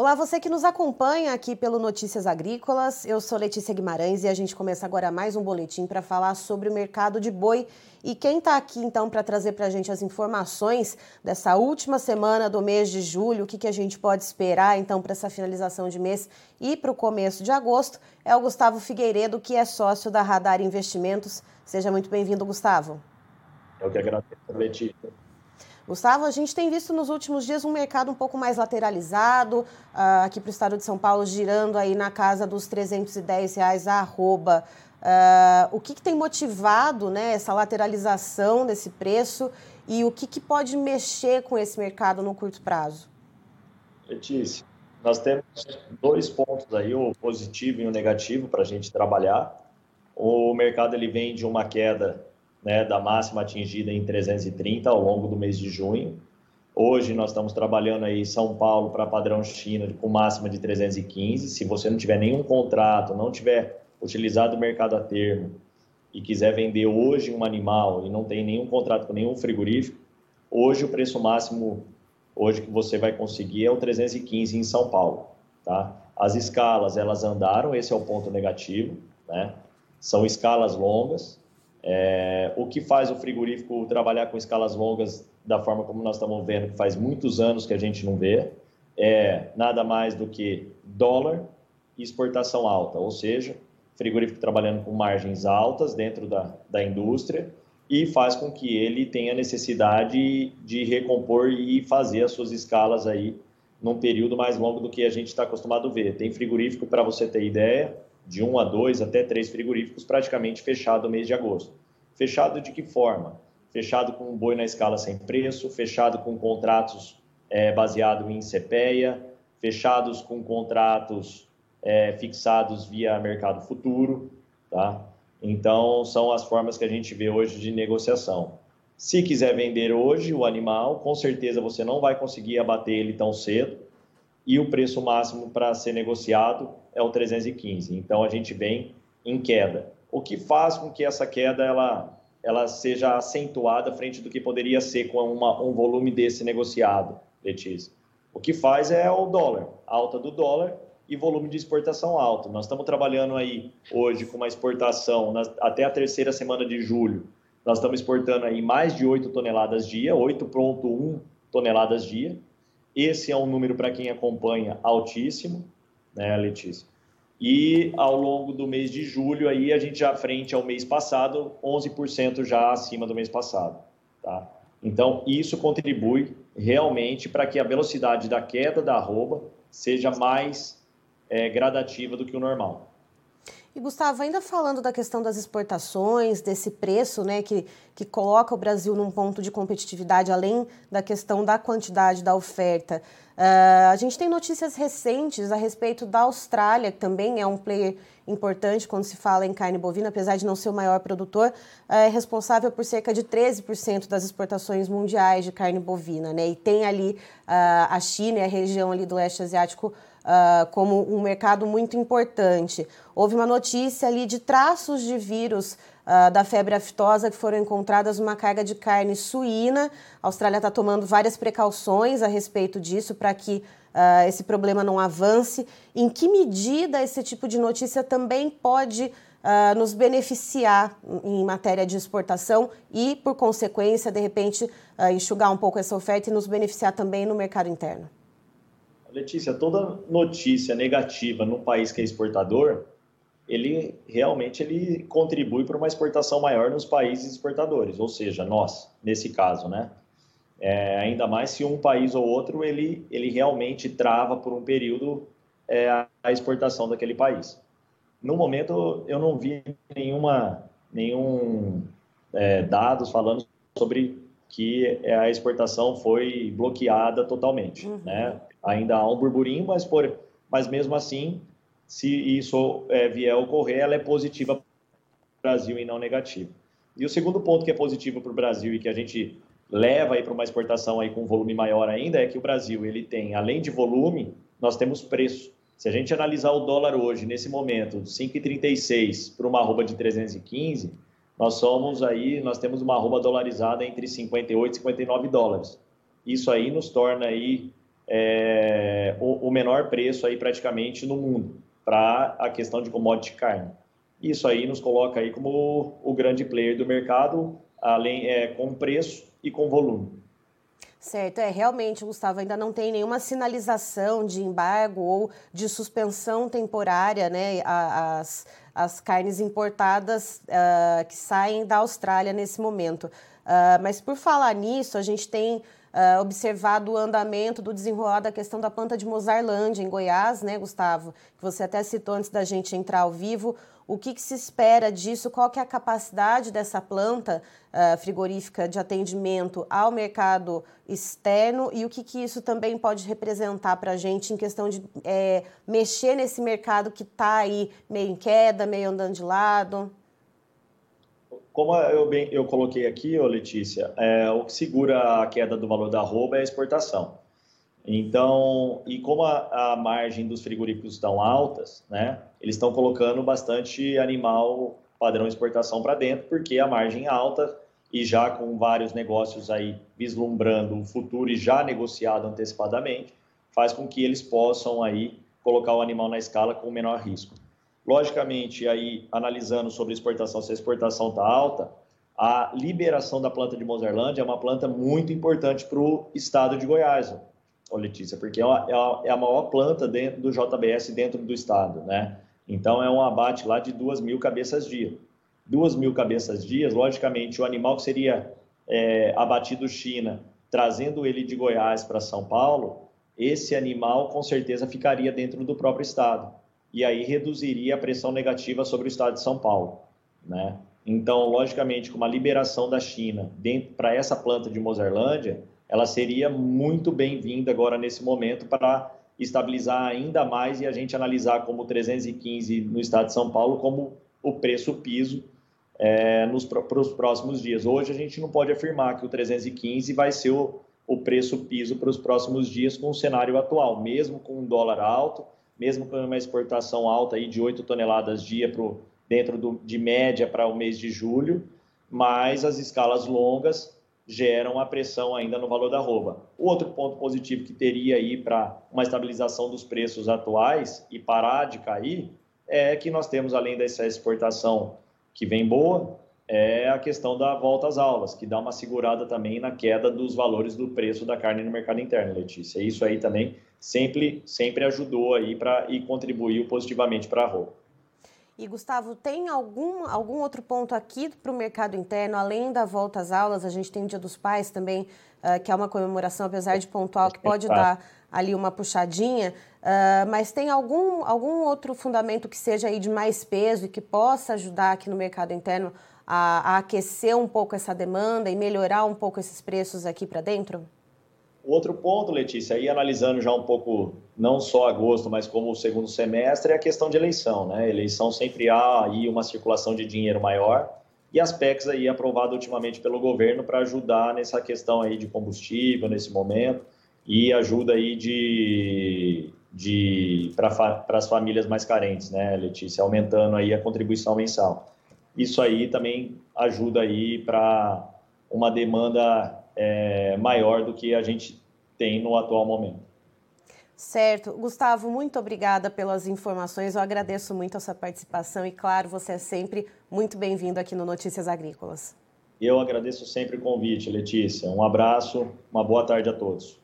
Olá, você que nos acompanha aqui pelo Notícias Agrícolas. Eu sou Letícia Guimarães e a gente começa agora mais um boletim para falar sobre o mercado de boi. E quem está aqui então para trazer para a gente as informações dessa última semana do mês de julho, o que, que a gente pode esperar então para essa finalização de mês e para o começo de agosto, é o Gustavo Figueiredo, que é sócio da Radar Investimentos. Seja muito bem-vindo, Gustavo. Eu que agradeço, Letícia. Gustavo, a gente tem visto nos últimos dias um mercado um pouco mais lateralizado, uh, aqui para o estado de São Paulo, girando aí na casa dos 310 reais a arroba. Uh, o que, que, tem motivado né, essa lateralização desse preço e o que, que pode mexer com esse mercado no curto prazo? Letícia, nós temos dois pontos aí, o positivo e o negativo para a gente trabalhar. O mercado ele vem de uma queda né, da máxima atingida em 330 ao longo do mês de junho. Hoje nós estamos trabalhando aí São Paulo para padrão China com máxima de 315. Se você não tiver nenhum contrato, não tiver utilizado o mercado a termo e quiser vender hoje um animal e não tem nenhum contrato com nenhum frigorífico, hoje o preço máximo hoje que você vai conseguir é o 315 em São Paulo, tá? As escalas elas andaram, esse é o ponto negativo, né? São escalas longas, é, o que faz o frigorífico trabalhar com escalas longas da forma como nós estamos vendo, que faz muitos anos que a gente não vê, é nada mais do que dólar e exportação alta, ou seja, frigorífico trabalhando com margens altas dentro da, da indústria e faz com que ele tenha necessidade de recompor e fazer as suas escalas aí num período mais longo do que a gente está acostumado a ver. Tem frigorífico, para você ter ideia, de um a dois até três frigoríficos praticamente fechado no mês de agosto. Fechado de que forma? Fechado com um boi na escala sem preço, fechado com contratos é, baseado em CPEA, fechados com contratos é, fixados via mercado futuro, tá? Então, são as formas que a gente vê hoje de negociação. Se quiser vender hoje o animal, com certeza você não vai conseguir abater ele tão cedo, e o preço máximo para ser negociado é o 315. Então a gente vem em queda, o que faz com que essa queda ela ela seja acentuada frente do que poderia ser com uma, um volume desse negociado, Letícia. O que faz é o dólar, alta do dólar e volume de exportação alto. Nós estamos trabalhando aí hoje com uma exportação nas, até a terceira semana de julho. Nós estamos exportando aí mais de 8 toneladas dia, 8,1 toneladas dia. Esse é um número para quem acompanha altíssimo, né, Letícia? E ao longo do mês de julho, aí a gente já frente ao mês passado, 11% já acima do mês passado, tá? Então, isso contribui realmente para que a velocidade da queda da arroba seja mais é, gradativa do que o normal. E Gustavo, ainda falando da questão das exportações, desse preço, né, que, que coloca o Brasil num ponto de competitividade, além da questão da quantidade da oferta, uh, a gente tem notícias recentes a respeito da Austrália, que também é um player importante quando se fala em carne bovina, apesar de não ser o maior produtor, é responsável por cerca de 13% das exportações mundiais de carne bovina, né? E tem ali uh, a China e a região ali do leste asiático uh, como um mercado muito importante. Houve uma notícia ali de traços de vírus uh, da febre aftosa que foram encontradas numa carga de carne suína. A Austrália está tomando várias precauções a respeito disso para que uh, esse problema não avance. Em que medida esse tipo de notícia também pode Uh, nos beneficiar em matéria de exportação e, por consequência, de repente, uh, enxugar um pouco essa oferta e nos beneficiar também no mercado interno? Letícia, toda notícia negativa no país que é exportador, ele realmente ele contribui para uma exportação maior nos países exportadores, ou seja, nós, nesse caso, né? É, ainda mais se um país ou outro ele, ele realmente trava por um período é, a exportação daquele país. No momento, eu não vi nenhuma, nenhum é, dados falando sobre que a exportação foi bloqueada totalmente. Uhum. Né? Ainda há um burburinho, mas, por, mas mesmo assim, se isso é, vier a ocorrer, ela é positiva para o Brasil e não negativa. E o segundo ponto que é positivo para o Brasil e que a gente leva para uma exportação aí com volume maior ainda é que o Brasil ele tem, além de volume, nós temos preço. Se a gente analisar o dólar hoje, nesse momento, 5,36 para uma arroba de 315, nós somos aí, nós temos uma arroba dolarizada entre 58 e 59 dólares. Isso aí nos torna aí é, o, o menor preço aí praticamente no mundo para a questão de commodity carne. Isso aí nos coloca aí como o grande player do mercado, além é, com preço e com volume. Certo, é realmente, Gustavo, ainda não tem nenhuma sinalização de embargo ou de suspensão temporária, né? As, as carnes importadas uh, que saem da Austrália nesse momento. Uh, mas por falar nisso, a gente tem uh, observado o andamento do desenrolar da questão da planta de Mozarlândia, em Goiás, né, Gustavo? Que você até citou antes da gente entrar ao vivo. O que, que se espera disso? Qual que é a capacidade dessa planta uh, frigorífica de atendimento ao mercado externo e o que, que isso também pode representar para a gente em questão de é, mexer nesse mercado que está aí meio em queda, meio andando de lado? Como eu, bem, eu coloquei aqui, ô Letícia, é, o que segura a queda do valor da arroba é a exportação. Então, e como a, a margem dos frigoríficos estão altas, né, eles estão colocando bastante animal padrão exportação para dentro, porque a margem é alta e já com vários negócios aí vislumbrando o futuro e já negociado antecipadamente, faz com que eles possam aí colocar o animal na escala com menor risco. Logicamente, aí analisando sobre exportação, se a exportação está alta, a liberação da planta de Mozarlândia é uma planta muito importante para o estado de Goiás, ô Letícia, porque é, é, é a maior planta dentro do JBS dentro do estado, né? Então é um abate lá de duas mil cabeças dia. Duas mil cabeças dias, logicamente, o animal que seria é, abatido China, trazendo ele de Goiás para São Paulo, esse animal com certeza ficaria dentro do próprio estado e aí reduziria a pressão negativa sobre o estado de São Paulo, né? Então, logicamente, com uma liberação da China para essa planta de Mozarlândia, ela seria muito bem-vinda agora nesse momento para estabilizar ainda mais e a gente analisar como 315 no estado de São Paulo como o preço piso é, para os próximos dias. Hoje a gente não pode afirmar que o 315 vai ser o, o preço piso para os próximos dias com o cenário atual, mesmo com um dólar alto, mesmo com uma exportação alta aí de 8 toneladas dia pro, dentro do, de média para o mês de julho, mas as escalas longas geram a pressão ainda no valor da arroba. O outro ponto positivo que teria aí para uma estabilização dos preços atuais e parar de cair é que nós temos, além dessa exportação que vem boa, é a questão da volta às aulas, que dá uma segurada também na queda dos valores do preço da carne no mercado interno, Letícia. Isso aí também sempre, sempre ajudou aí para e contribuiu positivamente para a roupa. E Gustavo, tem algum, algum outro ponto aqui para o mercado interno, além da volta às aulas? A gente tem o Dia dos Pais também, uh, que é uma comemoração, apesar de pontual, que pode dar ali uma puxadinha, uh, mas tem algum, algum outro fundamento que seja aí de mais peso e que possa ajudar aqui no mercado interno a, a aquecer um pouco essa demanda e melhorar um pouco esses preços aqui para dentro? Outro ponto, Letícia, aí analisando já um pouco, não só agosto, mas como o segundo semestre, é a questão de eleição, né? Eleição sempre há aí uma circulação de dinheiro maior e as PECs aí aprovado ultimamente pelo governo para ajudar nessa questão aí de combustível nesse momento e ajuda aí de, de para as famílias mais carentes, né, Letícia, aumentando aí a contribuição mensal isso aí também ajuda aí para uma demanda é, maior do que a gente tem no atual momento. Certo. Gustavo, muito obrigada pelas informações. Eu agradeço muito a sua participação e, claro, você é sempre muito bem-vindo aqui no Notícias Agrícolas. Eu agradeço sempre o convite, Letícia. Um abraço, uma boa tarde a todos.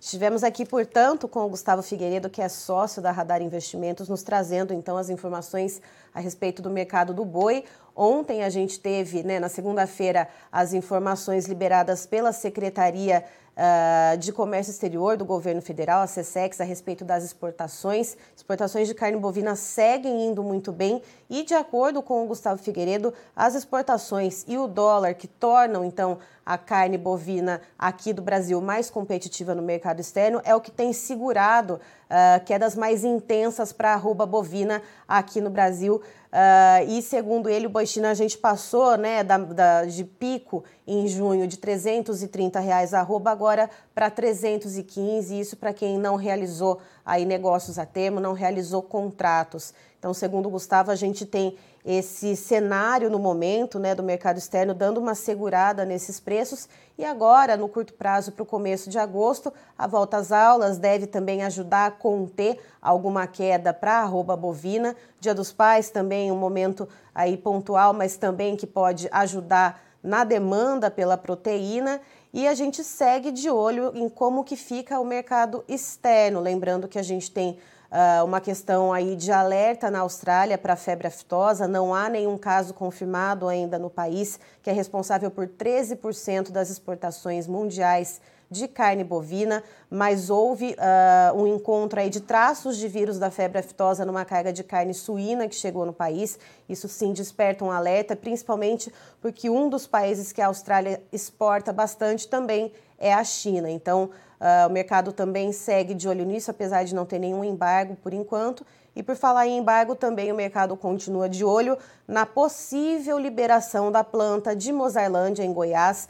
Estivemos aqui, portanto, com o Gustavo Figueiredo, que é sócio da Radar Investimentos, nos trazendo então as informações a respeito do mercado do boi. Ontem a gente teve, né, na segunda-feira, as informações liberadas pela Secretaria uh, de Comércio Exterior do governo federal, a SESEX, a respeito das exportações. Exportações de carne bovina seguem indo muito bem e, de acordo com o Gustavo Figueiredo, as exportações e o dólar que tornam, então, a carne bovina aqui do Brasil mais competitiva no mercado externo é o que tem segurado uh, quedas mais intensas para a arroba bovina aqui no Brasil. Uh, e segundo ele, o boi a gente passou né, da, da, de pico em junho de 330 reais a arroba agora para 315, isso para quem não realizou aí negócios a termo, não realizou contratos. Então, segundo o Gustavo, a gente tem esse cenário no momento né, do mercado externo dando uma segurada nesses preços e agora, no curto prazo, para o começo de agosto, a volta às aulas deve também ajudar a conter alguma queda para a arroba bovina. Dia dos Pais também um momento aí pontual, mas também que pode ajudar na demanda pela proteína e a gente segue de olho em como que fica o mercado externo, lembrando que a gente tem uh, uma questão aí de alerta na Austrália para a febre aftosa. Não há nenhum caso confirmado ainda no país, que é responsável por 13% das exportações mundiais de carne bovina, mas houve uh, um encontro aí de traços de vírus da febre aftosa numa carga de carne suína que chegou no país. Isso sim desperta um alerta, principalmente porque um dos países que a Austrália exporta bastante também é a China. Então, Uh, o mercado também segue de olho nisso, apesar de não ter nenhum embargo por enquanto. E por falar em embargo, também o mercado continua de olho na possível liberação da planta de Mozarlândia, em Goiás,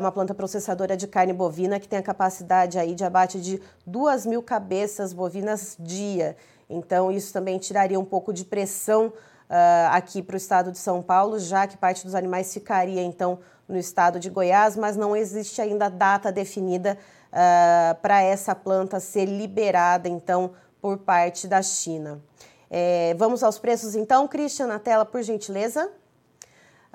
uma planta processadora de carne bovina que tem a capacidade aí de abate de 2 mil cabeças bovinas dia. Então, isso também tiraria um pouco de pressão uh, aqui para o estado de São Paulo, já que parte dos animais ficaria, então, no estado de Goiás, mas não existe ainda data definida uh, ah, para essa planta ser liberada, então, por parte da China. É, vamos aos preços, então, Christian, na tela, por gentileza.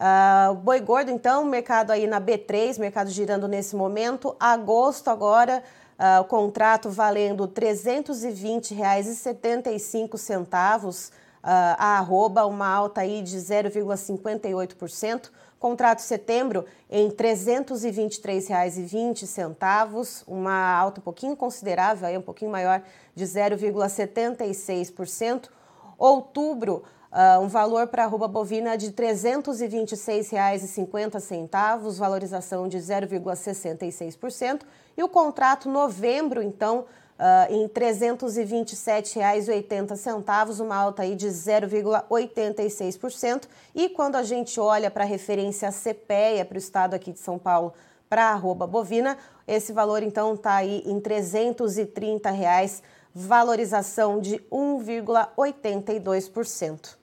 Uh, boi gordo, então, mercado aí na B3, mercado girando nesse momento. Agosto agora, uh, o contrato valendo R$ 320,75, uh, a arroba, uma alta aí de 0,58%. Contrato setembro em R$ 323,20, uma alta um pouquinho considerável, aí um pouquinho maior, de 0,76%. Outubro, uh, um valor para a arroba bovina de R$ 326,50, valorização de 0,66%. E o contrato novembro, então, uh, em R$ 327,80, uma alta aí de 0,86%. E quando a gente olha para a referência CPEA para o estado aqui de São Paulo, para a arroba bovina, esse valor então está aí em 330 reais, valorização de 1,82%.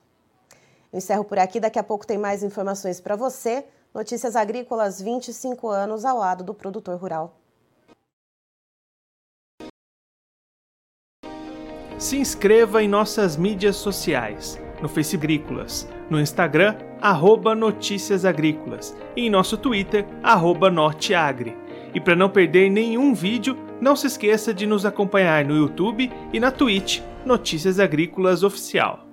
Eu encerro por aqui, daqui a pouco tem mais informações para você. Notícias Agrícolas 25 anos ao lado do produtor rural. se inscreva em nossas mídias sociais, no Facebook Agrícolas, no Instagram, arroba Notícias Agrícolas e em nosso Twitter, arroba Norteagri. E para não perder nenhum vídeo, não se esqueça de nos acompanhar no YouTube e na Twitch, Notícias Agrícolas Oficial.